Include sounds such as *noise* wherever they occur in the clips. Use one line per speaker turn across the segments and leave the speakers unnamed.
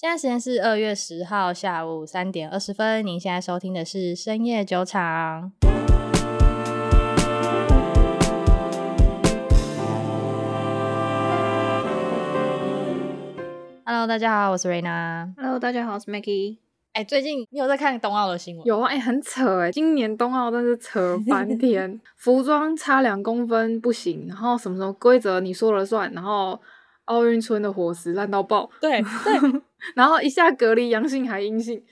现在时间是二月十号下午三点二十分。您现在收听的是深夜酒场。Hello，大家好，我是 Raina。
Hello，大家好，我是 Maggie。
哎，最近你有在看冬奥的新闻？
有啊，哎，很扯哎，今年冬奥真是扯翻 *laughs* 天，服装差两公分不行，然后什么什么规则你说了算，然后。奥运村的伙食烂到爆，
对对，*laughs*
然后一下隔离阳性还阴性，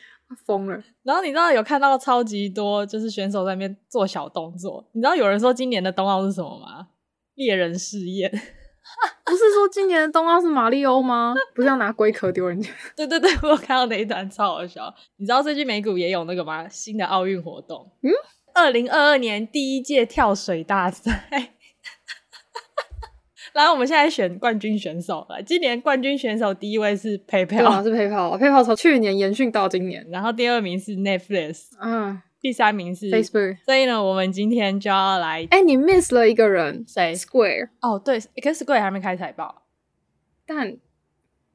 疯了。
然后你知道有看到超级多，就是选手在那边做小动作。你知道有人说今年的冬奥是什么吗？猎人试验。*laughs*
不是说今年的冬奥是马里欧吗？不是要拿龟壳丢人家？*laughs*
对对对，我有看到那一段超好笑。你知道最近美股也有那个吗？新的奥运活动，嗯，二零二二年第一届跳水大赛。来，我们现在选冠军选手了。今年冠军选手第一位是 PayPal，
是 PayPal，PayPal 从去年延续到今年。
然后第二名是 Netflix，嗯，第三名是
Facebook。
所以呢，我们今天就要来。
哎，你 miss 了一个人，
谁
？Square。
哦，对，可是 Square 还没开财报。
但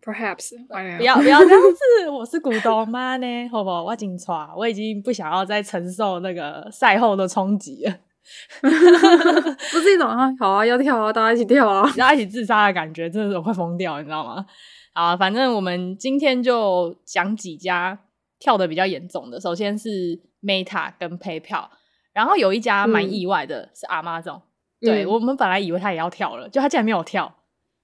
Perhaps，
不要不要这样子，我是股东妈呢，*laughs* 好不好？我紧抓，我已经不想要再承受那个赛后的冲击了。*laughs*
不是一种啊，好啊，要跳啊，大家一起跳啊，
大家一起自杀的感觉，真的是我快疯掉，你知道吗？啊，反正我们今天就讲几家跳的比较严重的。首先是 Meta 跟 PayPal，然后有一家蛮意外的是 Amazon，嗯，对，我们本来以为他也要跳了，就他竟然没有跳，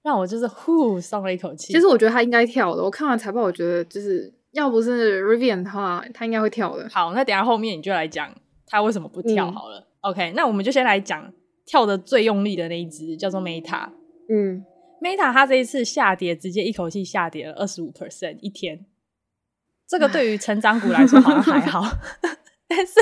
让我就是呼松了一口气。
其实我觉得他应该跳的，我看完财报，我觉得就是要不是 Rivian 的话，他应该会跳的。
好，那等一下后面你就来讲他为什么不跳好了。嗯 OK，那我们就先来讲跳的最用力的那一只，叫做 Meta。嗯，Meta 它这一次下跌，直接一口气下跌了二十五 percent 一天。这个对于成长股来说好像还好，*laughs* 但是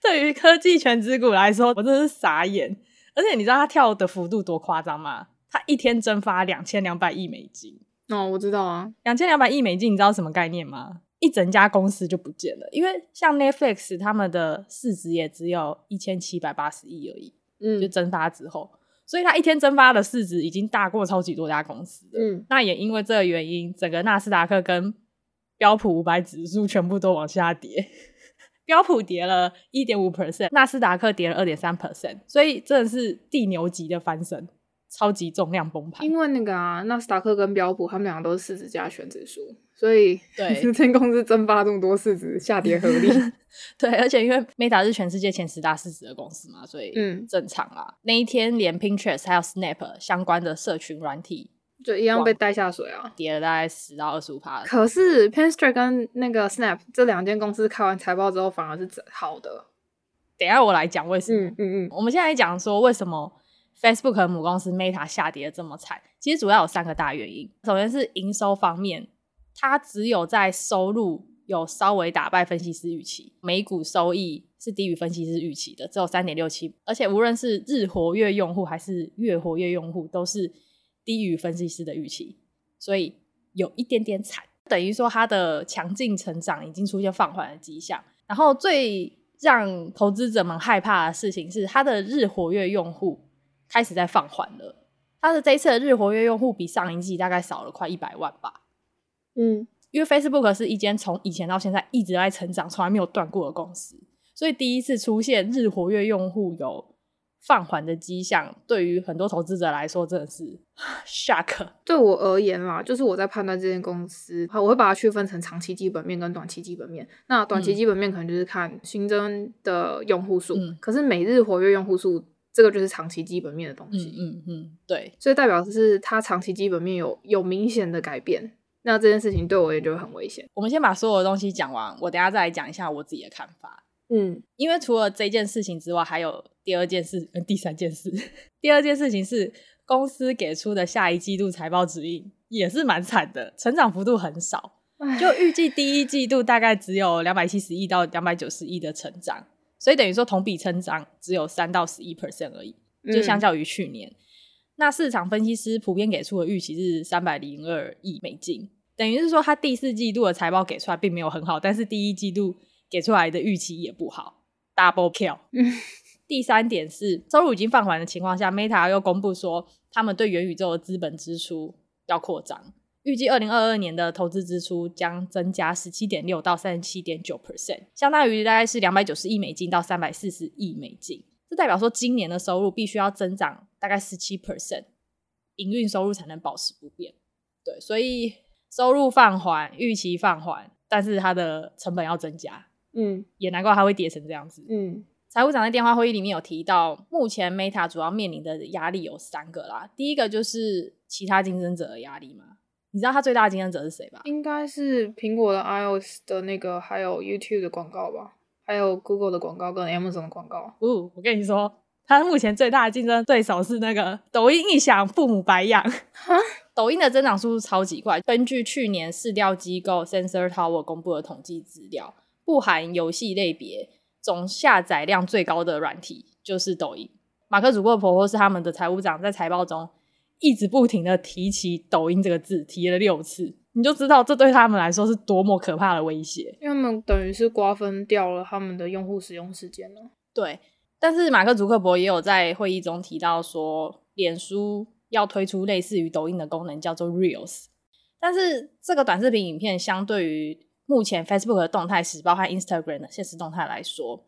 对于科技权值股来说，我真的是傻眼。而且你知道它跳的幅度多夸张吗？它一天蒸发两千两百亿美金。
哦，我知道啊，
两千两百亿美金，你知道什么概念吗？一整家公司就不见了，因为像 Netflix 他们的市值也只有一千七百八十亿而已，嗯，就蒸发之后，所以它一天蒸发的市值已经大过超级多家公司，嗯，那也因为这个原因，整个纳斯达克跟标普五百指数全部都往下跌，*laughs* 标普跌了一点五 percent，纳斯达克跌了二点三 percent，所以真的是地牛级的翻身。超级重量崩盘，
因为那个啊，纳斯达克跟标普他们两个都是市值加权指数，所以对 *laughs* 这间公司蒸发这么多市值，下跌合理。*laughs*
对，而且因为 Meta 是全世界前十大市值的公司嘛，所以嗯正常啦。嗯、那一天连 Pinterest 还有 Snap 相关的社群软体
就一样被带下水啊，
跌了大概十到二十五趴。
可是 Pinterest 跟那个 Snap 这两间公司开完财报之后反而是好的。
等一下我来讲为什么。嗯
嗯嗯，
我们现在讲说为什么。Facebook 的母公司 Meta 下跌的这么惨，其实主要有三个大原因。首先是营收方面，它只有在收入有稍微打败分析师预期，每股收益是低于分析师预期的，只有三点六七，而且无论是日活跃用户还是月活跃用户，都是低于分析师的预期，所以有一点点惨，等于说它的强劲成长已经出现放缓的迹象。然后最让投资者们害怕的事情是，它的日活跃用户。开始在放缓了，它的这一次的日活跃用户比上一季大概少了快一百万吧。嗯，因为 Facebook 是一间从以前到现在一直在成长、从来没有断过的公司，所以第一次出现日活跃用户有放缓的迹象，对于很多投资者来说真的是 *laughs* shock。
对我而言啦，就是我在判断这间公司，我会把它区分成长期基本面跟短期基本面。那短期基本面可能就是看新增的用户数，嗯、可是每日活跃用户数。这个就是长期基本面的东西，
嗯嗯嗯，对，
所以代表是它长期基本面有有明显的改变，那这件事情对我也就很危险。
我们先把所有的东西讲完，我等下再来讲一下我自己的看法。嗯，因为除了这件事情之外，还有第二件事跟第三件事。*laughs* 第二件事情是公司给出的下一季度财报指引也是蛮惨的，成长幅度很少，就预计第一季度大概只有两百七十亿到两百九十亿的成长。所以等于说同比成长只有三到十一 percent 而已，就相较于去年，嗯、那市场分析师普遍给出的预期是三百零二亿美金，等于是说他第四季度的财报给出来并没有很好，但是第一季度给出来的预期也不好，double kill。嗯、第三点是收入已经放缓的情况下，Meta 又公布说他们对元宇宙的资本支出要扩张。预计二零二二年的投资支出将增加十七点六到三十七点九 percent，相当于大概是两百九十亿美金到三百四十亿美金。这代表说今年的收入必须要增长大概十七 percent，营运收入才能保持不变。对，所以收入放缓，预期放缓，但是它的成本要增加。嗯，也难怪它会跌成这样子。嗯。财务长在电话会议里面有提到，目前 Meta 主要面临的压力有三个啦。第一个就是其他竞争者的压力嘛。你知道他最大的竞争者是谁吧？
应该是苹果的 iOS 的那个，还有 YouTube 的广告吧，还有 Google 的广告跟 Amazon 的广告。
哦，我跟你说，他目前最大的竞争对手是那个抖音一响，父母白养。哈，*laughs* 抖音的增长速度超级快。根据去年市调机构 Sensor Tower 公布的统计资料，不含游戏类别。总下载量最高的软体就是抖音。马克·祖克柏或是他们的财务长在财报中一直不停的提起抖音这个字，提了六次，你就知道这对他们来说是多么可怕的威胁。
因为他们等于是瓜分掉了他们的用户使用时间了。
对，但是马克·祖克伯也有在会议中提到说，脸书要推出类似于抖音的功能，叫做 Reels。但是这个短视频影片相对于目前 Facebook 的动态时，包括 Instagram 的现实动态来说，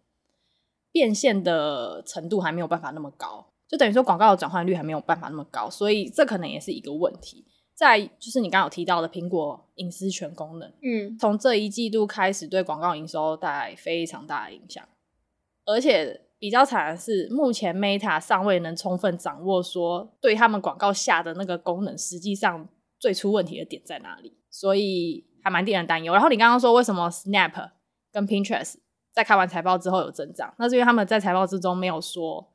变现的程度还没有办法那么高，就等于说广告的转换率还没有办法那么高，所以这可能也是一个问题。再就是你刚刚有提到的苹果隐私权功能，嗯，从这一季度开始对广告营收带来非常大的影响，而且比较惨的是，目前 Meta 尚未能充分掌握说对他们广告下的那个功能，实际上最出问题的点在哪里，所以。还蛮令人担忧。然后你刚刚说为什么 Snap 跟 Pinterest 在开完财报之后有增长？那是因为他们在财报之中没有说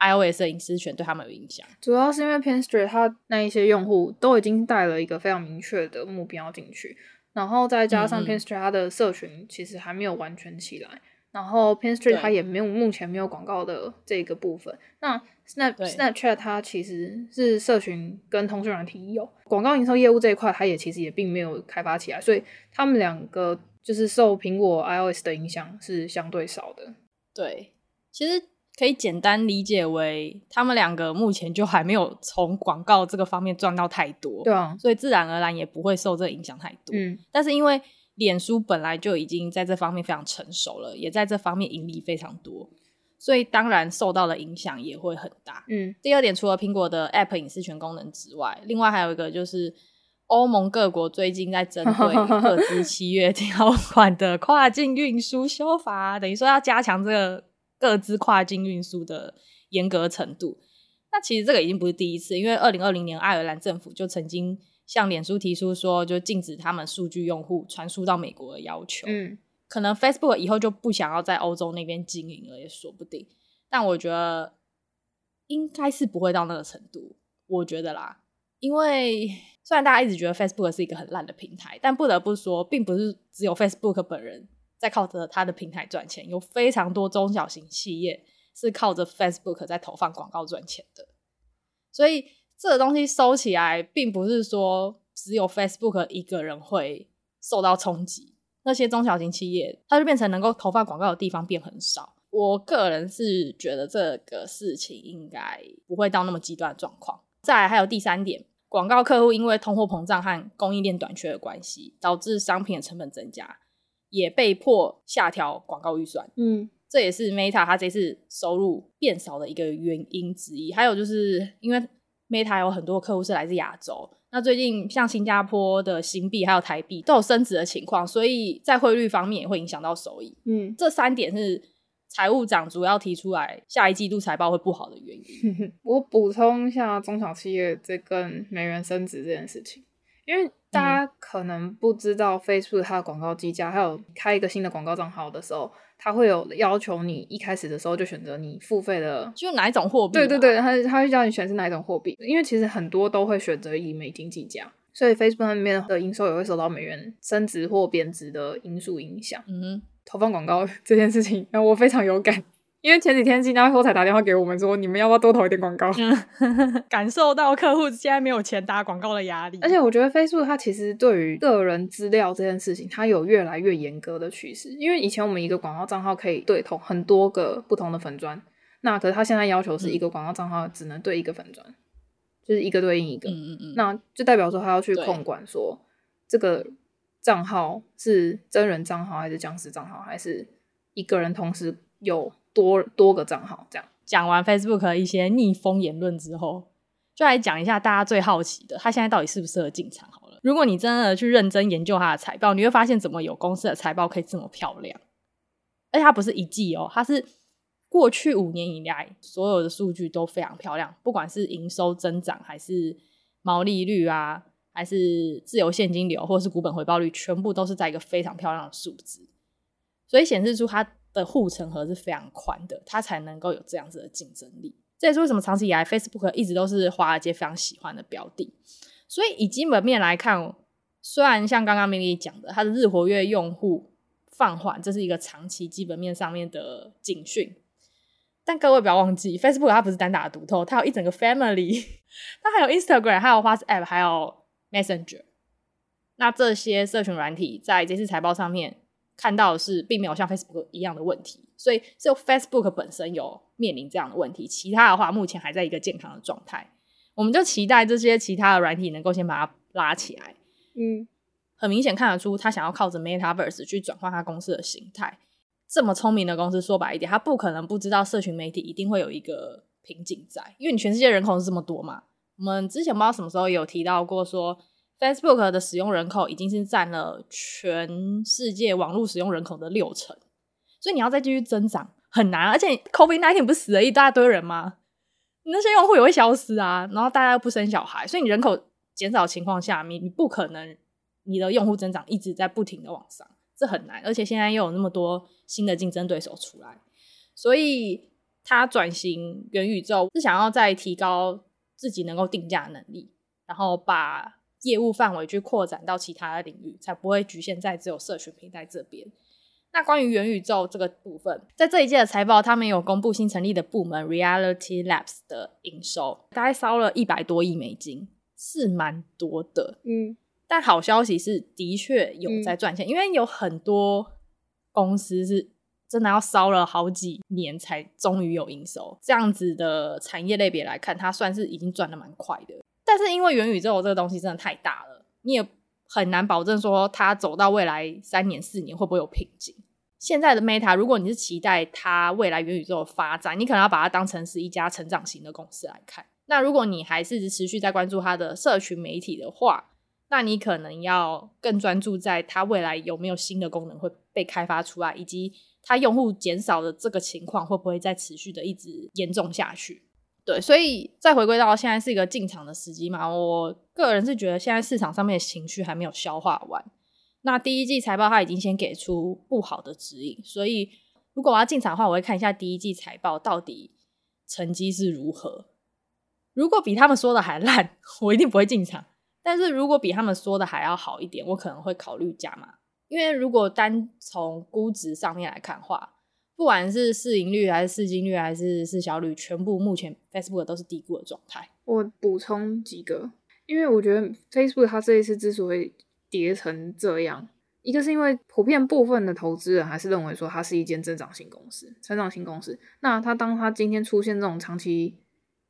iOS 的隐私权对他们有影响。
主要是因为 Pinterest 它那一些用户都已经带了一个非常明确的目标进去，然后再加上 Pinterest 它的社群其实还没有完全起来，然后 Pinterest 它也没有目前没有广告的这个部分。那 Snap Snapchat 它其实是社群跟通讯软体有广告营收业务这一块，它也其实也并没有开发起来，所以他们两个就是受苹果 iOS 的影响是相对少的。
对，其实可以简单理解为，他们两个目前就还没有从广告这个方面赚到太多，
对啊，
所以自然而然也不会受这个影响太多。嗯，但是因为脸书本来就已经在这方面非常成熟了，也在这方面盈利非常多。所以当然受到的影响也会很大。嗯，第二点，除了苹果的 App 隐私权功能之外，另外还有一个就是欧盟各国最近在针对 *laughs* 各自七月条款的跨境运输修法，等于说要加强这个各自跨境运输的严格程度。那其实这个已经不是第一次，因为二零二零年爱尔兰政府就曾经向脸书提出说，就禁止他们数据用户传输到美国的要求。嗯。可能 Facebook 以后就不想要在欧洲那边经营了，也说不定。但我觉得应该是不会到那个程度，我觉得啦。因为虽然大家一直觉得 Facebook 是一个很烂的平台，但不得不说，并不是只有 Facebook 本人在靠着它的平台赚钱，有非常多中小型企业是靠着 Facebook 在投放广告赚钱的。所以这个东西收起来，并不是说只有 Facebook 一个人会受到冲击。那些中小型企业，它就变成能够投放广告的地方变很少。我个人是觉得这个事情应该不会到那么极端的状况。再来还有第三点，广告客户因为通货膨胀和供应链短缺的关系，导致商品的成本增加，也被迫下调广告预算。嗯，这也是 Meta 它这次收入变少的一个原因之一。还有就是因为 Meta 有很多客户是来自亚洲。那最近像新加坡的新币还有台币都有升值的情况，所以在汇率方面也会影响到收益。嗯，这三点是财务长主要提出来下一季度财报会不好的原因。*laughs*
我补充一下中小企业这跟美元升值这件事情，因为大家可能不知道 Facebook 它的广告计价，还有开一个新的广告账号的时候。它会有要求你一开始的时候就选择你付费的，
就哪一种货币？
对对对，它它会叫你选是哪一种货币，因为其实很多都会选择以美金计价，所以 Facebook 那边的营收也会受到美元升值或贬值的因素影响。嗯哼，投放广告 *laughs* 这件事情让，我非常有感。因为前几天新加坡才打电话给我们说，你们要不要多投一点广告？*laughs* *laughs*
感受到客户现在没有钱打广告的压力。
而且我觉得 Facebook 它其实对于个人资料这件事情，它有越来越严格的趋势。因为以前我们一个广告账号可以对投很多个不同的粉砖，那可是它现在要求是一个广告账号只能对一个粉专。就是一个对应一个，
嗯嗯嗯，
那就代表说他要去控管说这个账号是真人账号还是僵尸账号，还是一个人同时有多多个账号这样。
讲完 Facebook 一些逆风言论之后，就来讲一下大家最好奇的，他现在到底适不适合进场好了。如果你真的去认真研究他的财报，你会发现怎么有公司的财报可以这么漂亮，而且它不是一季哦，它是过去五年以来所有的数据都非常漂亮，不管是营收增长，还是毛利率啊，还是自由现金流，或是股本回报率，全部都是在一个非常漂亮的数字，所以显示出它。的护城河是非常宽的，它才能够有这样子的竞争力。这也是为什么长期以来 Facebook 一直都是华尔街非常喜欢的标的。所以以基本面来看，虽然像刚刚 Milly 讲的，它的日活跃用户放缓，这是一个长期基本面上面的警讯。但各位不要忘记，Facebook 它不是单打独斗，它有一整个 family，*laughs* 它还有 Instagram，还有 WhatsApp，还有 Messenger。那这些社群软体在这次财报上面。看到的是，并没有像 Facebook 一样的问题，所以只有 Facebook 本身有面临这样的问题，其他的话目前还在一个健康的状态。我们就期待这些其他的软体能够先把它拉起来。
嗯，
很明显看得出，他想要靠着 Metaverse 去转换他公司的形态。这么聪明的公司，说白一点，他不可能不知道社群媒体一定会有一个瓶颈在，因为你全世界人口是这么多嘛。我们之前不知道什么时候有提到过说。Facebook 的使用人口已经是占了全世界网络使用人口的六成，所以你要再继续增长很难。而且 COVID-19 不是死了一大堆人吗？那些用户也会消失啊。然后大家又不生小孩，所以你人口减少情况下，你你不可能你的用户增长一直在不停的往上，这很难。而且现在又有那么多新的竞争对手出来，所以他转型元宇宙是想要再提高自己能够定价能力，然后把。业务范围去扩展到其他的领域，才不会局限在只有社群平台这边。那关于元宇宙这个部分，在这一届的财报，他们有公布新成立的部门 Reality Labs 的营收，大概烧了一百多亿美金，是蛮多的。
嗯，
但好消息是，的确有在赚钱，嗯，因为有很多公司是真的要烧了好几年才终于有营收。这样子的产业类别来看，它算是已经赚的蛮快的。但是因为元宇宙这个东西真的太大了，你也很难保证说它走到未来三年四年会不会有瓶颈。现在的 Meta，如果你是期待它未来元宇宙的发展，你可能要把它当成是一家成长型的公司来看。那如果你还是持续在关注它的社群媒体的话，那你可能要更专注在它未来有没有新的功能会被开发出来，以及它用户减少的这个情况会不会再持续的一直严重下去。对，所以再回归到现在是一个进场的时机嘛。我个人是觉得现在市场上面的情绪还没有消化完。那第一季财报它已经先给出不好的指引，所以如果我要进场的话，我会看一下第一季财报到底成绩是如何。如果比他们说的还烂，我一定不会进场。但是如果比他们说的还要好一点，我可能会考虑加码。因为如果单从估值上面来看的话，不管是市盈率还是市净率还是市销率，全部目前 Facebook 都是低估的状态。
我补充几个，因为我觉得 Facebook 它这一次之所以跌成这样，一个是因为普遍部分的投资人还是认为说它是一间增长型公司，成长型公司。那它当它今天出现这种长期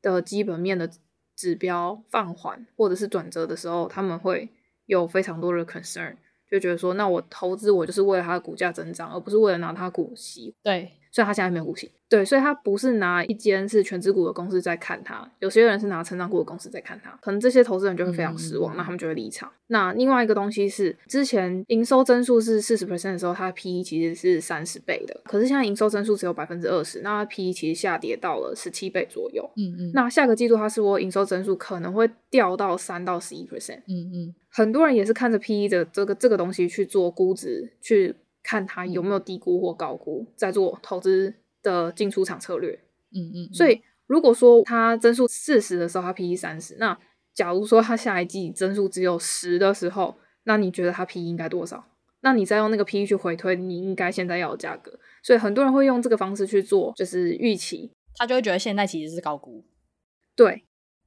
的基本面的指标放缓或者是转折的时候，他们会有非常多的 concern。就觉得说，那我投资我就是为了它的股价增长，而不是为了拿它股息。
对，
所以它现在没有股息。对，所以他不是拿一间是权值股的公司在看它，有些人是拿成长股的公司在看它，可能这些投资人就会非常失望，嗯、那他们就会离场。那另外一个东西是，之前营收增速是四十 percent 的时候，它的 PE 其实是三十倍的，可是现在营收增速只有百分之二十，那它 PE 其实下跌到了十七倍左右。
嗯嗯。
那下个季度它是说营收增速可能会掉到三到十一 percent。
嗯嗯。
很多人也是看着 PE 的这个这个东西去做估值，去看它有没有低估或高估，在做投资的进出场策略，
嗯，嗯嗯，
所以如果说它增速四十的时候，它 P E 三十，那假如说它下一季增速只有十的时候，那你觉得它 P E 应该多少？那你再用那个 P E 去回推，你应该现在要的价格。所以很多人会用这个方式去做，就是预期，
他就会觉得现在其实是高估。
对，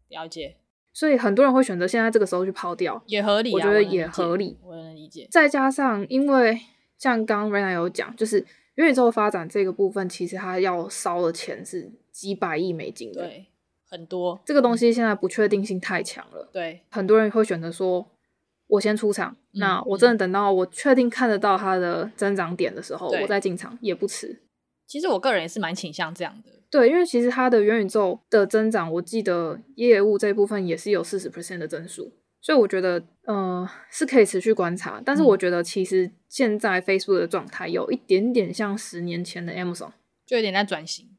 了解。所
以很多人会选择现在这个时候去抛掉，
也合理啊，
我觉得也合理，
我能理解。
再加上，因为像刚刚 Rena 有讲，就是。元宇宙发展这个部分，其实它要烧的钱是几百亿美金的。
对，很多。
这个东西现在不确定性太强了。
对，
很多人会选择说，我先出场，嗯、那我真的等到我确定看得到它的增长点的时候，我再进场也不迟。
其实我个人也是蛮倾向这样的。
对，因为其实它的元宇宙的增长，我记得业务这一部分也是有四十 percent 的增速，所以我觉得，呃，是可以持续观察。但是我觉得，其实现在 Facebook 的状态有一点点像十年前的 Amazon，
就有点在转型。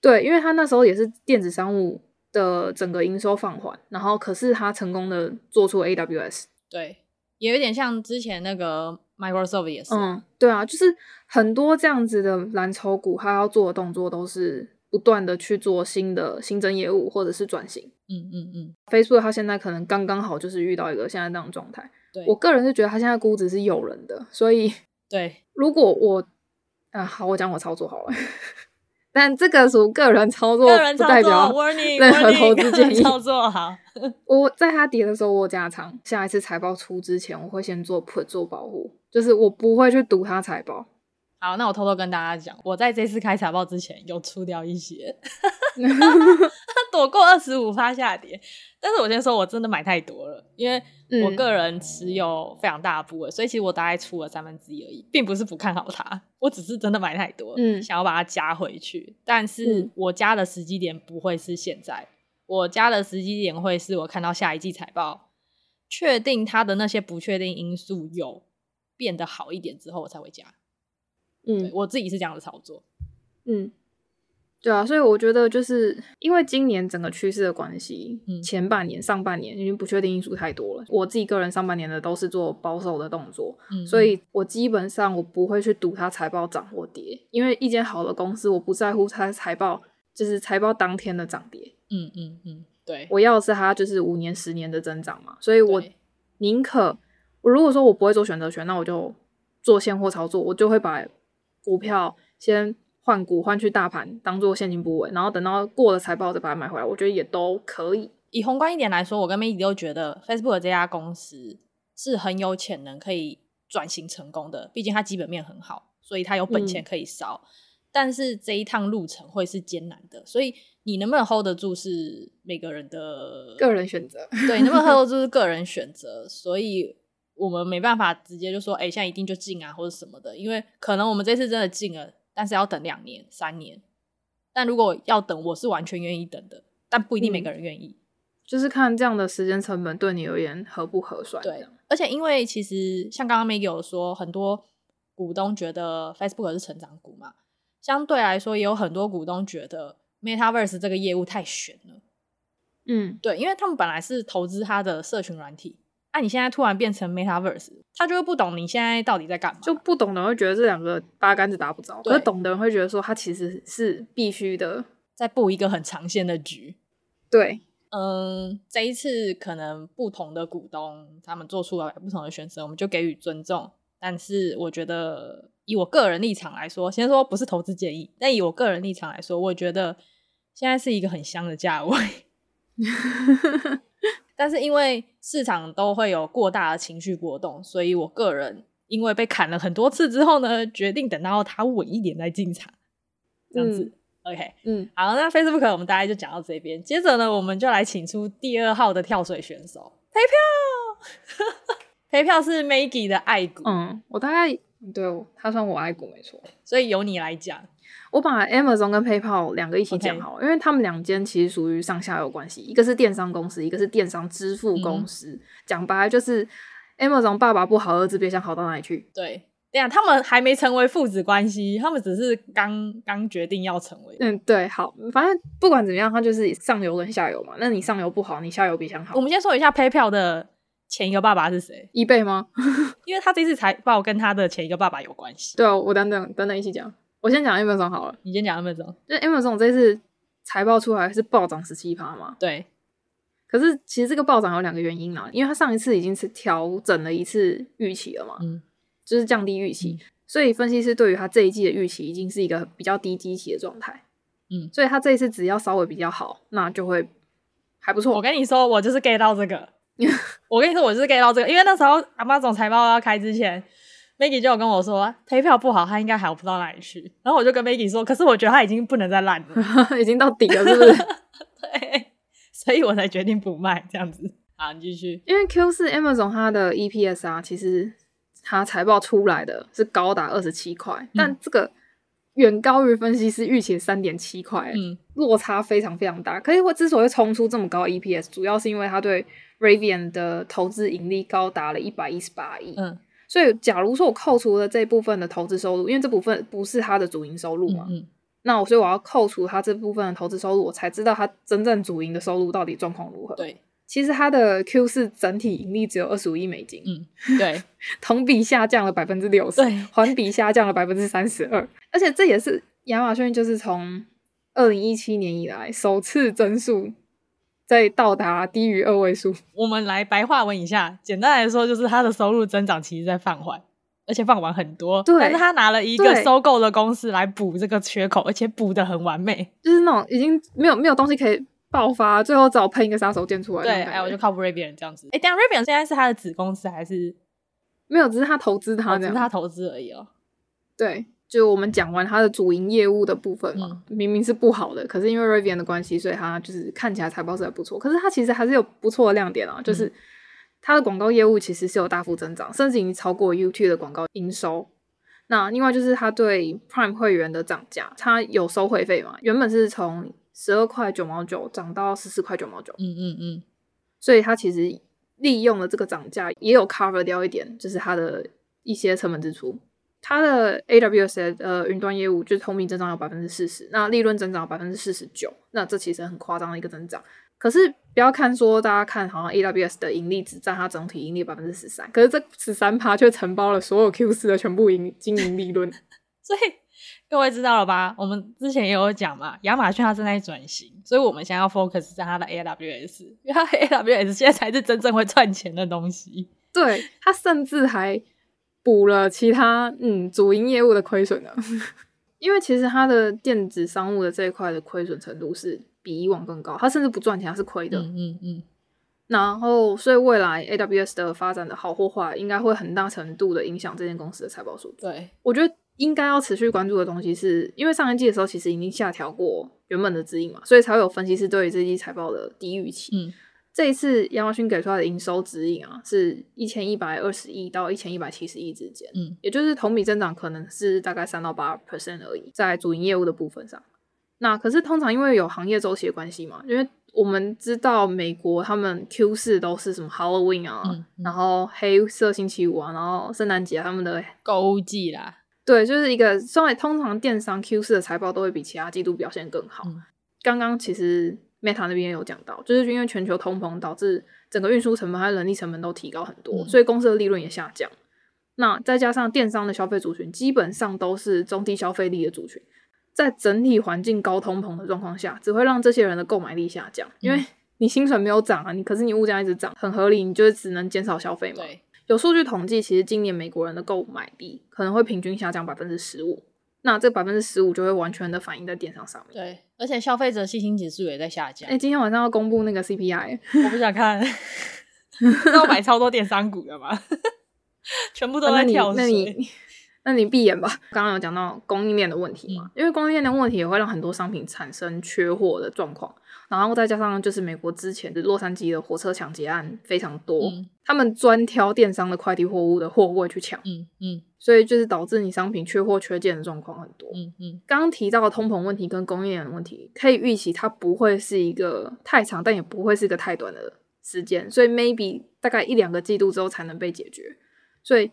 对，因为他那时候也是电子商务的整个营收放缓，然后可是他成功的做出 AWS。
对，也有点像之前那个 Microsoft 也是。
嗯，对啊，就是很多这样子的蓝筹股，他要做的动作都是。不断的去做新的新增业务或者是转型，
嗯嗯嗯。
Facebook 它现在可能刚刚好就是遇到一个现在这样的状态。
对，
我个人是觉得它现在估值是诱人的，所以 *laughs*
对，
如果我啊好，我讲我操作好了，*laughs* 但这个属个人操作，不代表 *laughs* 任何投资建议。
操作好，
我在它跌的时候我加仓，下一次财报出之前我会先做 put 做保护，就是我不会去赌它财报。
好，那我偷偷跟大家讲，我在这次开财报之前有出掉一些 *laughs* *laughs* 躲过二十五趴下跌。但是我先说，我真的买太多了，因为我个人持有非常大的部位，嗯、所以其实我大概出了三分之一而已，并不是不看好它，我只是真的买太多，嗯，想要把它加回去。但是我加的时机点不会是现在，我加的时机点会是我看到下一季财报，确定它的那些不确定因素有变得好一点之后，我才会加。嗯，我自己是这样的操作。
嗯，对啊，所以我觉得就是因为今年整个趋势的关系，嗯，前半年、上半年因为不确定因素太多了，我自己个人上半年的都是做保守的动作，嗯，所以我基本上我不会去赌它财报涨或跌，因为一间好的公司，我不在乎它财报就是财报当天的涨跌，
嗯嗯嗯，对，
我要的是它就是五年、十年的增长嘛，所以我宁可我如果说我不会做选择权，那我就做现货操作，我就会把。股票先换股换去大盘当做现金部位，然后等到过了财报再把它买回来，我觉得也都可以。
以宏观一点来说，我跟 Maggie 都觉得 Facebook 这家公司是很有潜能可以转型成功的，毕竟它基本面很好，所以它有本钱可以烧。嗯、但是这一趟路程会是艰难的，所以你能不能 hold 得住是每个人的
个人选择。
对，能不能 hold 得住是个人选择，所以。我们没办法直接就说，哎、欸，现在一定就进啊，或者什么的，因为可能我们这次真的进了，但是要等两年、三年。但如果要等，我是完全愿意等的，但不一定每个人愿意、嗯，
就是看这样的时间成本对你而言合不合算。
对，而且因为其实像刚刚 Maggie 有说，很多股东觉得 Facebook 是成长股嘛，相对来说也有很多股东觉得 Metaverse 这个业务太悬了。
嗯，
对，因为他们本来是投资它的社群软体。那、啊、你现在突然变成 Metaverse，他就会不懂你现在到底在干嘛，
就不懂的人会觉得这两个八竿子打不着，可是懂的人会觉得说他其实是必须的，
在布一个很长线的局。
对，
嗯，这一次可能不同的股东他们做出了不同的选择，我们就给予尊重。但是我觉得以我个人立场来说，先说不是投资建议，但以我个人立场来说，我觉得现在是一个很香的价位。*laughs* 但是因为市场都会有过大的情绪波动，所以我个人因为被砍了很多次之后呢，决定等到它稳一点再进场，这样子。嗯、OK，
嗯，
好，那 Facebook 我们大概就讲到这边。接着呢，我们就来请出第二号的跳水选手，PayPal，PayPal *laughs* 是 Maggie 的爱股。
嗯，我大概对，他算我爱股没错，
所以由你来讲。
我把 Amazon 跟 PayPal 两个一起讲好.因为他们两间其实属于上下游关系，一个是电商公司，一个是电商支付公司。讲、嗯、白了就是 Amazon 爸爸不好，儿子别想好到哪里去。
对，对呀，他们还没成为父子关系，他们只是刚刚决定要成为。
嗯，对，好，反正不管怎么样，他就是上游跟下游嘛。那你上游不好，你下游别想好。
我们先说一下 PayPal 的前一个爸爸是谁
？eBay 吗？*laughs*
因为他这次财报跟他的前一个爸爸有关系。
对啊，我等等等等一起讲。我先讲 Amazon 好了，
你先讲 Amazon。
就 Amazon 这次财报出来是暴涨十七趴嘛？
对。
可是其实这个暴涨有两个原因啦，因为它上一次已经是调整了一次预期了嘛，嗯，就是降低预期，嗯、所以分析师对于它这一季的预期已经是一个比较低基期的状态，嗯，所以它这一次只要稍微比较好，那就会还不错。
我跟你说，我就是 get 到这个，*laughs* 我跟你说，我就是 get 到这个，因为那时候 Amazon 财报要开之前。Maggie 就有跟我说，PayPal 不好，他应该好不到哪里去。然后我就跟 Maggie 说，可是我觉得他已经不能再烂了，*laughs*
已经到底了，是不是？*laughs*
对。所以我才决定不卖这样子。好，你继续。
因为 Q 四 Amazon 它的 EPS 啊，其实它财报出来的是高达二十七块，嗯、但这个远高于分析师预期的三点七块，嗯，落差非常非常大。可是我之所以冲出这么高的 EPS，主要是因为它对 Ravian 的投资盈利高达了一百一十八亿，嗯，所以假如说我扣除了这部分的投资收入，因为这部分不是他的主营收入嘛，嗯，嗯，那我所以我要扣除他这部分的投资收入，我才知道他真正主营的收入到底状况如何。
对。
其实他的 Q 四整体盈利只有二十五亿美金，
嗯，对，
同比下降了百分之六十，环比下降了百分之三十二，而且这也是亚马逊就是从二零一七年以来首次增速在到达低于二位数。
我们来白话文一下，简单来说就是他的收入增长其实在放缓，而且放缓很多，
对，
但是他拿了一个收购的公司来补这个缺口，而且补的很完美，
就是那种已经没有没有东西可以。爆发，最后只好喷一个杀手锏出来。
对，哎，我就靠 Rivian 这样子。哎，但 Rivian 现在是他的子公司还是
没有？只是他投资他这样，
只是他投资而已哦。
对，就我们讲完它的主营业务的部分嘛，嗯、明明是不好的，可是因为 Rivian 的关系，所以它就是看起来财报是还不错。可是它其实还是有不错的亮点啊，就是它的广告业务其实是有大幅增长，甚至已经超过 YouTube 的广告营收。那另外就是它对 Prime 会员的涨价，它有收会费嘛？原本是从十二块九毛九涨到十四块九毛九，
嗯嗯嗯，
所以它其实利用了这个涨价，也有 cover 掉一点，就是它的一些成本支出。它的 AWS 呃云端业务就是同比增长有百分之四十，那利润增长有百分之四十九，那这其实很夸张的一个增长。可是不要看说大家看好像 AWS 的盈利只占它整体盈利百分之十三，可是这十三趴却承包了所有 Q 四的全部营经营利润，*laughs*
所以。各位知道了吧？我们之前也有讲嘛，亚马逊它正在转型，所以我们现在要 focus 在它的 AWS，因为它 AWS 现在才是真正会赚钱的东西。
对，它甚至还补了其他嗯主营业务的亏损呢。*laughs* 因为其实它的电子商务的这一块的亏损程度是比以往更高，它甚至不赚钱，它是亏的。
嗯嗯嗯。
然后，所以未来 AWS 的发展的好或坏，应该会很大程度的影响这间公司的财报数据。
对，
我觉得。应该要持续关注的东西是，因为上一季的时候其实已经下调过原本的指引嘛，所以才会有分析师对于这季财报的低预期。嗯，这一次亚马逊给出来的营收指引啊，是一千一百二十亿到一千一百七十亿之间，嗯，也就是同比增长可能是大概三到八 percent 而已，在主营业务的部分上。那可是通常因为有行业周期的关系嘛，因为我们知道美国他们 Q 四都是什么 Halloween 啊，嗯嗯、然后黑色星期五啊，然后圣诞节他们的
购物季啦。
对，就是一个，所以通常电商 Q 四的财报都会比其他季度表现更好。嗯、刚刚其实 Meta 那边有讲到，就是因为全球通膨导致整个运输成本还有人力成本都提高很多，嗯、所以公司的利润也下降。那再加上电商的消费族群基本上都是中低消费力的族群，在整体环境高通膨的状况下，只会让这些人的购买力下降。因为你薪水没有涨啊，你可是你物价一直涨，很合理，你就是只能减少消费嘛。对。有数据统计，其实今年美国人的购买力可能会平均下降百分之十五，那这百分之十五就会完全的反映在电商上面。
对，而且消费者信心指数也在下降。
哎、欸，今天晚上要公布那个 CPI，
我不想看，*laughs* 要买超多电商股的吗？*laughs* 全部都在跳水。
那你，那你闭眼吧。刚刚有讲到供应链的问题嘛？嗯、因为供应链的问题也会让很多商品产生缺货的状况。然后再加上就是美国之前的洛杉矶的火车抢劫案非常多，嗯、他们专挑电商的快递货物的货柜去抢，嗯嗯，所以就是导致你商品缺货缺件的状况很多，嗯嗯。刚刚提到的通膨问题跟供应链的问题，可以预期它不会是一个太长，但也不会是一个太短的时间，所以 maybe 大概一两个季度之后才能被解决。所以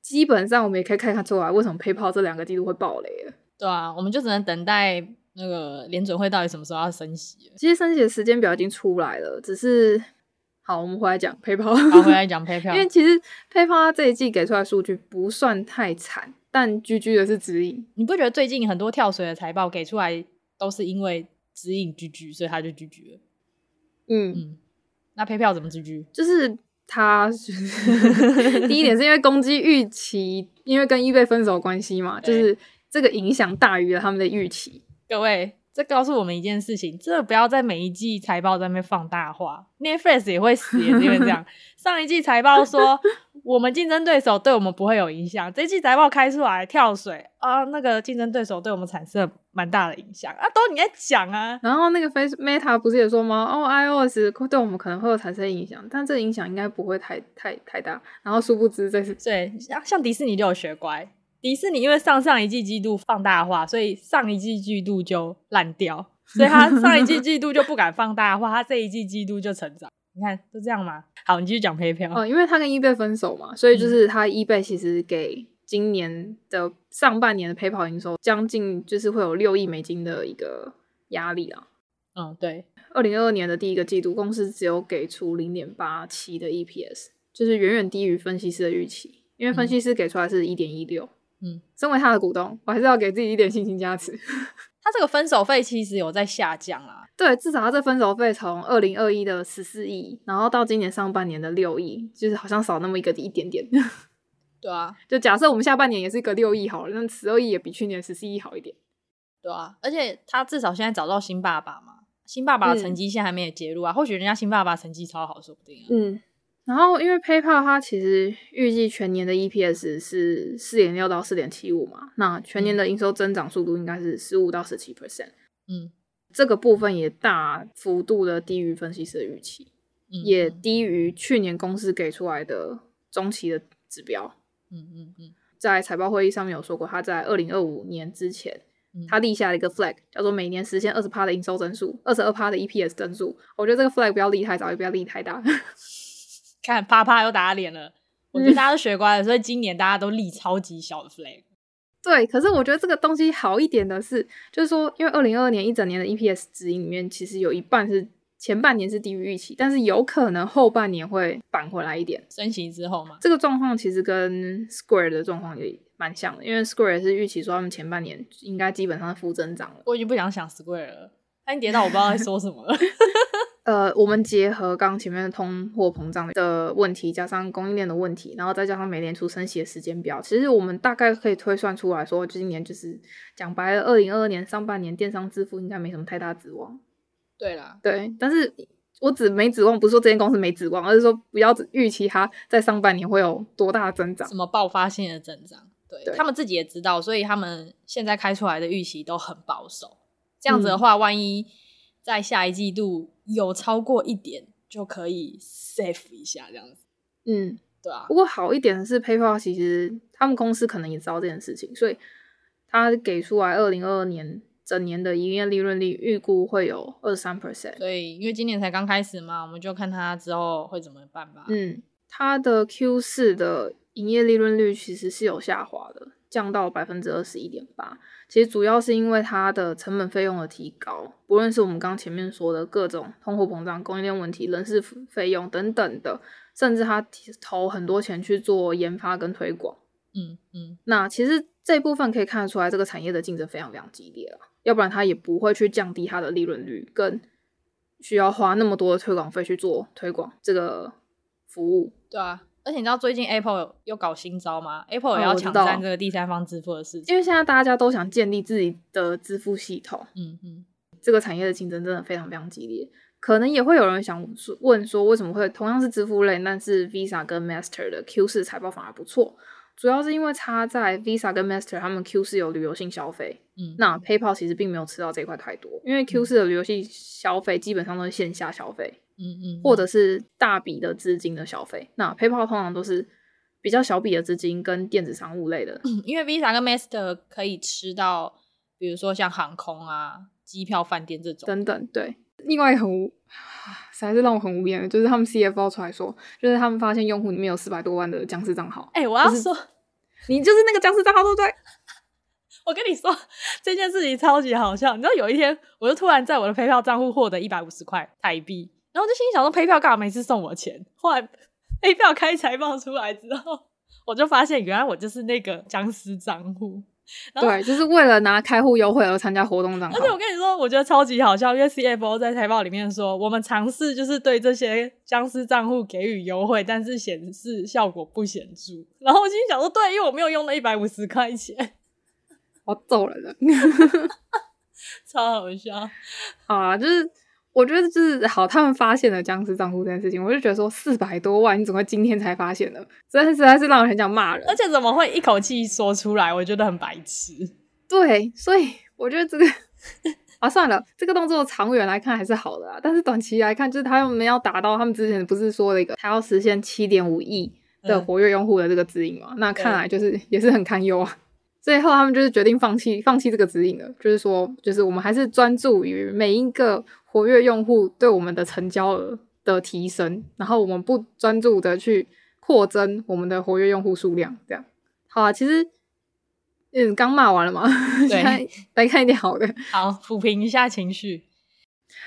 基本上我们也可以看看出来，为什么 PayPal 这两个季度会爆雷了。
对啊，我们就只能等待。那个联准会到底什么时候要升息？
其实升息的时间表已经出来了，只是好，我们回来讲 PayPal。
好，回来 *laughs* 讲 PayPal。
因为其实 PayPal 这一季给出来数据不算太惨，但 GG 的是指引。
你不觉得最近很多跳水的财报给出来都是因为指引 GG，所以他就 GG 了？
嗯嗯。
那 PayPal 怎么居居
就是他 *laughs* 第一点是因为攻击预期，因为跟 eBay 分手关系嘛，就是这个影响大于了他们的预期。
各位，这告诉我们一件事情：真的不要在每一季财报在那边放大话，Netflix 也会死，因为这样。*laughs* 上一季财报说我们竞争对手对我们不会有影响。这季财报开出来跳水啊，那个竞争对手对我们产生蛮大的影响啊，都你在讲啊。
然后那个 Face Meta 不是也说吗？哦，iOS 对我们可能会有产生影响，但这影响应该不会太太太大。然后殊不知这是
对，像像迪士尼就有学乖，迪士尼因为上上一季季度放大化，所以上一季季度就烂掉，所以他上一季季度就不敢放大化，他这一季季度就成长。你看都这样吗？好，你继续讲 PayPal。
哦，因为他跟 eBay 分手嘛，所以就是他 eBay 其实给今年的上半年的 PayPal 营收将近就是会有六亿美金的一个压力啊。
嗯，对。
二零二二年的第一个季度，公司只有给出零点八七的 EPS，就是远远低于分析师的预期，因为分析师给出来是一点一六。嗯，身为他的股东，我还是要给自己一点信心加持。*laughs*
他这个分手费其实有在下降啊，
对，至少他这分手费从二零二一的十四亿，然后到今年上半年的六亿，就是好像少那么一个一点点。*laughs*
对啊，
就假设我们下半年也是一个六亿好了，那十二亿也比去年十四亿好一点。
对啊，而且他至少现在找到新爸爸嘛，新爸爸的成绩现在还没有揭露啊，嗯、或许人家新爸爸成绩超好，说不定啊。
嗯。然后，因为 PayPal 它其实预计全年的 EPS 是四点六到四点七五嘛，那全年的营收增长速度应该是十五到十七 percent。嗯，这个部分也大幅度的低于分析师的预期，嗯、也低于去年公司给出来的中期的指标。嗯嗯嗯，在财报会议上面有说过，他在二零二五年之前，他立下了一个 flag，叫做每年实现二十趴的营收增速，二十二趴的 EPS 增速。我觉得这个 flag 不要立太早，也不要立太大。*laughs*
看啪啪又打脸了，我觉得大家都学乖了，嗯、所以今年大家都立超级小的 flag。
对，可是我觉得这个东西好一点的是，就是说，因为二零二二年一整年的 EPS 指引里面，其实有一半是前半年是低于预期，但是有可能后半年会返回来一点。
升息之后嘛，
这个状况其实跟 Square 的状况也蛮像的，因为 Square 是预期说他们前半年应该基本上是负增长了。
我已经不想想 Square 了，它已经跌到我不知道在说什么了。*laughs*
呃，我们结合刚前面的通货膨胀的问题，加上供应链的问题，然后再加上美联储升息的时间表，其实我们大概可以推算出来说，今年就是讲白了，二零二二年上半年电商支付应该没什么太大指望。
对啦，
对，但是我只没指望，不是说这间公司没指望，而是说不要预期它在上半年会有多大的增长，
什么爆发性的增长。对，对他们自己也知道，所以他们现在开出来的预期都很保守。这样子的话，嗯、万一在下一季度。有超过一点就可以 save 一下这样子，
嗯，
对啊。
不过好一点的是，PayPal 其实他们公司可能也知道这件事情，所以他给出来二零二二年整年的营业利润率预估会有二三 percent。
所以因为今年才刚开始嘛，我们就看他之后会怎么办吧。
嗯，他的 Q 四的营业利润率其实是有下滑的。降到百分之二十一点八，其实主要是因为它的成本费用的提高，不论是我们刚前面说的各种通货膨胀、供应链问题、人事费用等等的，甚至他投很多钱去做研发跟推广。嗯嗯，那其实这部分可以看得出来，这个产业的竞争非常非常激烈了，要不然他也不会去降低它的利润率，更需要花那么多的推广费去做推广这个服务。
对啊。而且你知道最近 Apple 又搞新招吗？Apple 也要抢占这个第三方支付的事情。
因为现在大家都想建立自己的支付系统，
嗯嗯，
这个产业的竞争真的非常非常激烈。可能也会有人想问说，为什么会同样是支付类，但是 Visa 跟 Master 的 Q 四财报反而不错？主要是因为它在 Visa 跟 Master 他们 Q 四有旅游性消费，嗯，那 PayPal 其实并没有吃到这块太多，因为 Q 四的旅游性消费基本上都是线下消费。嗯嗯，或者是大笔的资金的消费，那 PayPal 通常都是比较小笔的资金跟电子商务类的。
嗯，因为 Visa 跟 Master 可以吃到，比如说像航空啊、机票、饭店这种
等等。对，另外很无，*sighs* 实在是让我很无言的，就是他们 CFO 出来说，就是他们发现用户里面有四百多万的僵尸账号。
哎、欸，我要说，
就是、你就是那个僵尸账号，对不对？*laughs*
我跟你说这件事情超级好笑，你知道有一天，我就突然在我的 PayPal 账户获得一百五十块台币。然后就心里想说，PayPal 干嘛每次送我钱？后来 PayPal 开财报出来之后，我就发现原来我就是那个僵尸账户。
对，就是为了拿开户优惠而参加活动账号。
而且我跟你说，我觉得超级好笑，因为 CFO 在财报里面说，我们尝试就是对这些僵尸账户给予优惠，但是显示效果不显著。然后我心里想说，对，因为我没有用那一百五十块钱，
我揍人了，*laughs*
超好笑。
好啊，就是。我觉得就是好，他们发现了僵尸账户这件事情，我就觉得说四百多万，你怎么会今天才发现呢？真的实在是让人很想骂人，
而且怎么会一口气说出来？我觉得很白痴。
对，所以我觉得这个 *laughs* 啊，算了，这个动作长远来看还是好的啊，但是短期来看，就是他们要达到他们之前不是说了一个，他要实现七点五亿的活跃用户的这个指引嘛？嗯、那看来就是也是很堪忧啊。最后他们就是决定放弃放弃这个指引了，就是说，就是我们还是专注于每一个活跃用户对我们的成交额的提升，然后我们不专注的去扩增我们的活跃用户数量，这样。好啊，其实嗯，刚骂完了嘛，对，*laughs* 来看一点好的，
好，抚平一下情绪。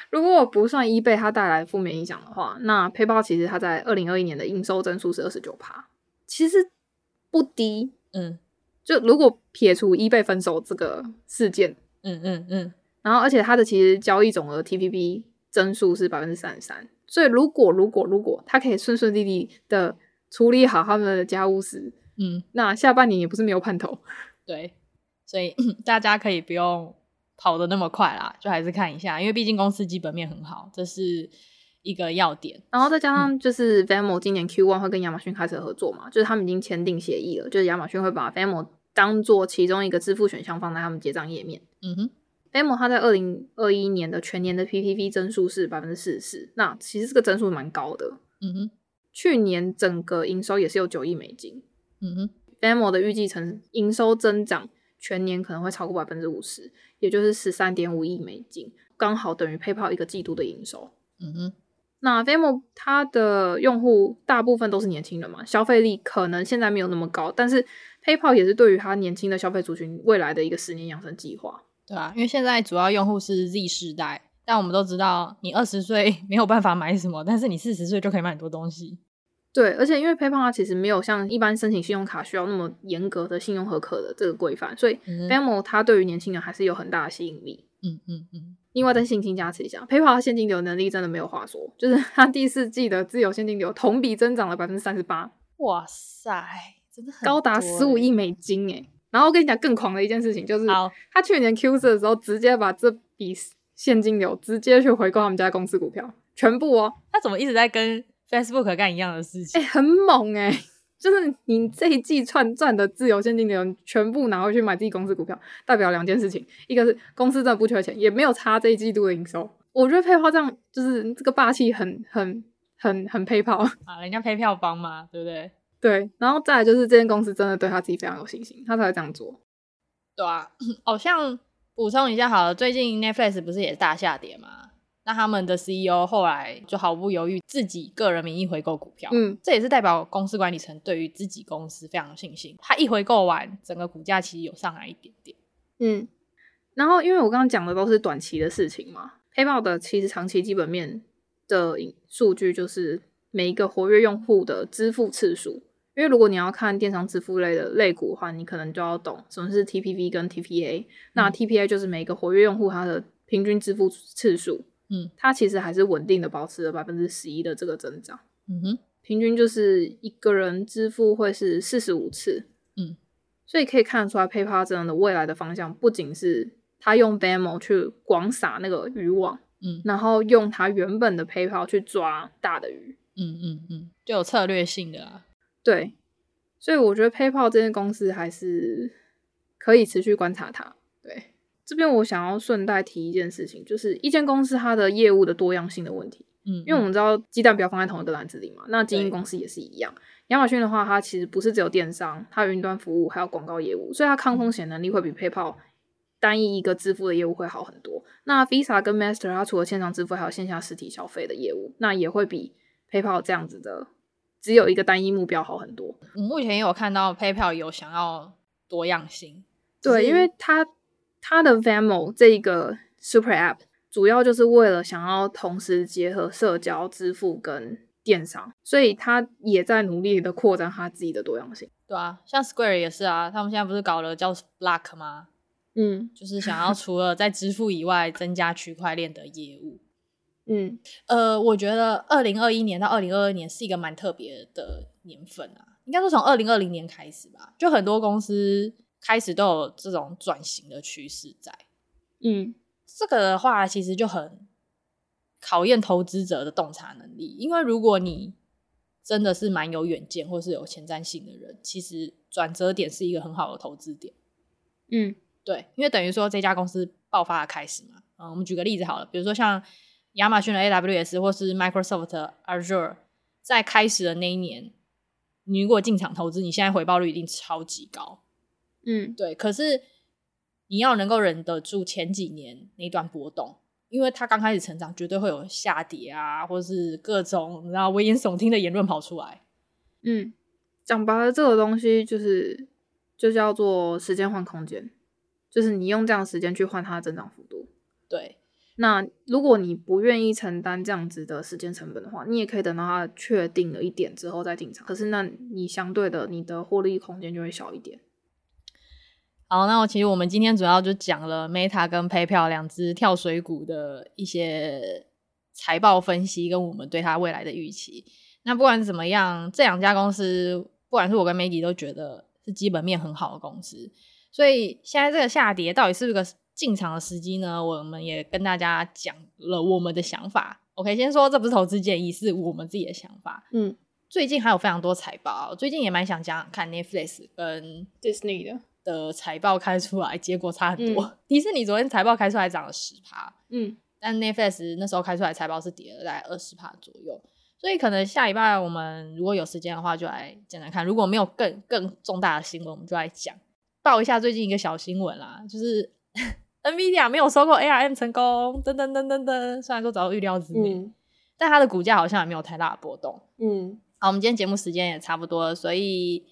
如果我不算 eBay 它带来的负面影响的话，那 PayPal 其实它在二零二一年的营收增速是二十九趴，其实不低，嗯。就如果撇除 eBay 分手这个事件，嗯嗯嗯，然后而且它的其实交易总额 TPP 增速是百分之三十三，所以如果如果如果他可以顺顺利利的处理好他们的家务事，嗯，那下半年也不是没有盼头。
对，所以 *clears throat* 大家可以不用跑的那么快啦，就还是看一下，因为毕竟公司基本面很好，这是一个要点。
然后再加上就是 Venmo 今年 Q1 会跟亚马逊开始合作嘛，就是他们已经签订协议了，就是亚马逊会把 Venmo 当做其中一个支付选项放在他们结账页面。嗯哼，Venmo 它在二零二一年的全年的 PPV 增速是百分之四十四，那其实这个增速蛮高的。嗯哼，去年整个营收也是有九亿美金。嗯哼，Venmo 的预计成营收增长全年可能会超过百分之五十，也就是十三点五亿美金，刚好等于 PayPal 一个季度的营收。嗯哼，那 Venmo 它的用户大部分都是年轻人嘛，消费力可能现在没有那么高，但是 PayPal 也是对于它年轻的消费族群未来的一个十年养成计划，
对啊，因为现在主要用户是 Z 世代，但我们都知道，你二十岁没有办法买什么，但是你四十岁就可以买很多东西。
对，而且因为 PayPal 它其实没有像一般申请信用卡需要那么严格的信用合格的这个规范，所以 Venmo 它对于年轻人还是有很大的吸引力。嗯嗯嗯。另外再信心加持一下，PayPal 它现金流能力真的没有话说，就是它第四季的自由现金流同比增长了百分之三十八。
哇塞！
真的很高达十五亿美金诶，然后我跟你讲更狂的一件事情，就是他去年 Q 四的时候，直接把这笔现金流直接去回购他们家公司股票，全部哦。
他怎么一直在跟 Facebook 干一样的事情？
诶、欸、很猛诶，就是你这一季赚赚的自由现金流，全部拿回去买自己公司股票，代表两件事情，一个是公司真的不缺钱，也没有差这一季度的营收。我觉得 PayPal 这样就是这个霸气很很很很 PayPal
啊，人家 PayPal 帮嘛，对不对？*laughs*
对，然后再来就是这间公司真的对他自己非常有信心，他才会这样做。
对啊，好 *laughs* 像补充一下好了，最近 Netflix 不是也大下跌吗？那他们的 CEO 后来就毫不犹豫自己个人名义回购股票，嗯，这也是代表公司管理层对于自己公司非常有信心。他一回购完，整个股价其实有上来一点点。
嗯，然后因为我刚刚讲的都是短期的事情嘛，PayPal 的其实长期基本面的数据就是每一个活跃用户的支付次数。因为如果你要看电商支付类的类股的话，你可能就要懂什么是 TPV 跟 TPA。嗯、那 TPA 就是每个活跃用户他的平均支付次数，嗯，它其实还是稳定的保持了百分之十一的这个增长。嗯哼，平均就是一个人支付会是四十五次。嗯，所以可以看得出来，PayPal 这样的未来的方向不仅是他用 Venmo 去广撒那个渔网，嗯，然后用他原本的 PayPal 去抓大的鱼。
嗯嗯嗯，就有策略性的啊。
对，所以我觉得 PayPal 这间公司还是可以持续观察它。对，这边我想要顺带提一件事情，就是一间公司它的业务的多样性的问题。嗯，因为我们知道鸡蛋不要放在同一个篮子里嘛，那经营公司也是一样。亚马逊的话，它其实不是只有电商，它有云端服务还有广告业务，所以它抗风险能力会比 PayPal 单一一个支付的业务会好很多。那 Visa 跟 Master 它除了线上支付，还有线下实体消费的业务，那也会比 PayPal 这样子的。只有一个单一目标好很多。
我目前也有看到 PayPal 有想要多样性，
对，因为它它的 Venmo 这一个 Super App 主要就是为了想要同时结合社交支付跟电商，所以它也在努力的扩展它自己的多样性。
对啊，像 Square 也是啊，他们现在不是搞了叫 Block 吗？嗯，就是想要除了在支付以外，增加区块链的业务。*laughs* 嗯，呃，我觉得二零二一年到二零二二年是一个蛮特别的年份啊，应该说从二零二零年开始吧，就很多公司开始都有这种转型的趋势在。嗯，这个的话其实就很考验投资者的洞察能力，因为如果你真的是蛮有远见或是有前瞻性的人，其实转折点是一个很好的投资点。
嗯，
对，因为等于说这家公司爆发的开始嘛。嗯，我们举个例子好了，比如说像亚马逊的 AWS 或是 Microsoft Azure，在开始的那一年，你如果进场投资，你现在回报率一定超级高。
嗯，
对。可是你要能够忍得住前几年那段波动。因为他刚开始成长，绝对会有下跌啊，或是各种然后危言耸听的言论跑出来。
嗯，讲白了，这个东西就是就叫做时间换空间，就是你用这样的时间去换它的增长幅度。
对，
那如果你不愿意承担这样子的时间成本的话，你也可以等到它确定了一点之后再进场。可是那你相对的，你的获利空间就会小一点。
好，那我其实我们今天主要就讲了 Meta 跟 PayPal 两只跳水股的一些财报分析，跟我们对它未来的预期。那不管怎么样，这两家公司，不管是我跟 Maggie 都觉得是基本面很好的公司。所以现在这个下跌到底是不是个进场的时机呢？我们也跟大家讲了我们的想法。OK，先说这不是投资建议，是我们自己的想法。
嗯，
最近还有非常多财报，最近也蛮想讲看 Netflix 跟
Disney 的。
的财报开出来，结果差很多。嗯、*laughs* 迪士尼昨天财报开出来涨了十趴，
嗯，
但 Netflix 那时候开出来财报是跌了大概二十趴左右。所以可能下礼拜我们如果有时间的话，就来简单看。如果没有更更重大的新闻，我们就来讲报一下最近一个小新闻啦，就是 *laughs* NVIDIA 没有收购 ARM 成功，噔噔噔噔噔。虽然说早有预料之内，嗯、但它的股价好像也没有太大的波动。
嗯，
好，我们今天节目时间也差不多了，所以。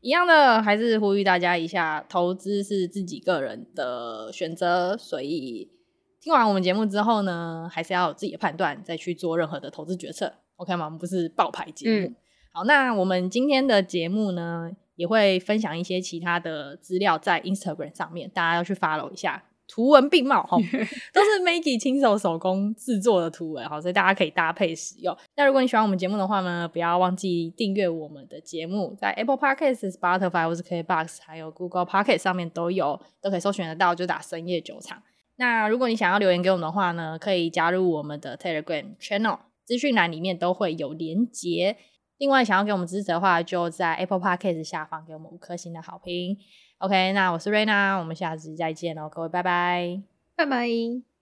一样的，还是呼吁大家一下，投资是自己个人的选择，所以听完我们节目之后呢，还是要有自己的判断，再去做任何的投资决策，OK 吗？我们不是爆牌节目。嗯、好，那我们今天的节目呢，也会分享一些其他的资料在 Instagram 上面，大家要去 follow 一下。图文并茂哈，*laughs* 都是 Maggie 亲手手工制作的图文哈，所以大家可以搭配使用。那如果你喜欢我们节目的话呢，不要忘记订阅我们的节目，在 Apple Podcasts、Spotify 或是 KBox，还有 Google Podcast 上面都有，都可以搜寻得到，就打深夜酒厂。那如果你想要留言给我们的话呢，可以加入我们的 Telegram Channel，资讯栏里面都会有连结。另外，想要给我们支持的话，就在 Apple Podcast 下方给我们五颗星的好评。OK，那我是瑞娜，我们下次再见喽，各位，拜拜，
拜拜。